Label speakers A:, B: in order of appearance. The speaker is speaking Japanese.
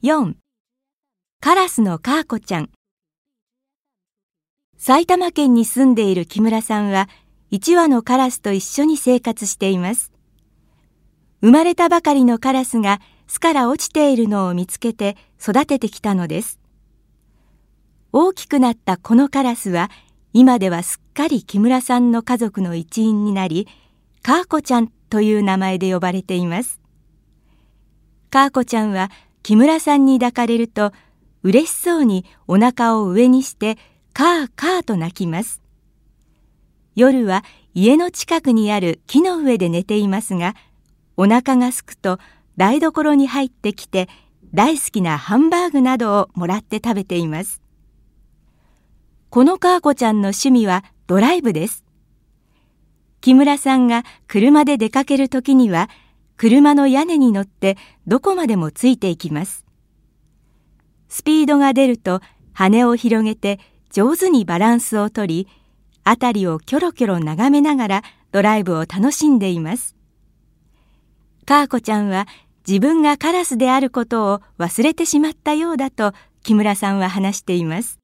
A: 4. カラスのカーコちゃん埼玉県に住んでいる木村さんは1羽のカラスと一緒に生活しています。生まれたばかりのカラスが巣から落ちているのを見つけて育ててきたのです。大きくなったこのカラスは今ではすっかり木村さんの家族の一員になり、カーコちゃんという名前で呼ばれています。カーコちゃんは木村さんに抱かれると嬉しそうにお腹を上にしてカーカーと鳴きます。夜は家の近くにある木の上で寝ていますが、お腹がすくと台所に入ってきて大好きなハンバーグなどをもらって食べています。このカーコちゃんの趣味はドライブです。木村さんが車で出かけるときには車の屋根に乗ってどこまでもついていきます。スピードが出ると羽を広げて上手にバランスをとり、辺りをキョロキョロ眺めながらドライブを楽しんでいます。カーコちゃんは自分がカラスであることを忘れてしまったようだと木村さんは話しています。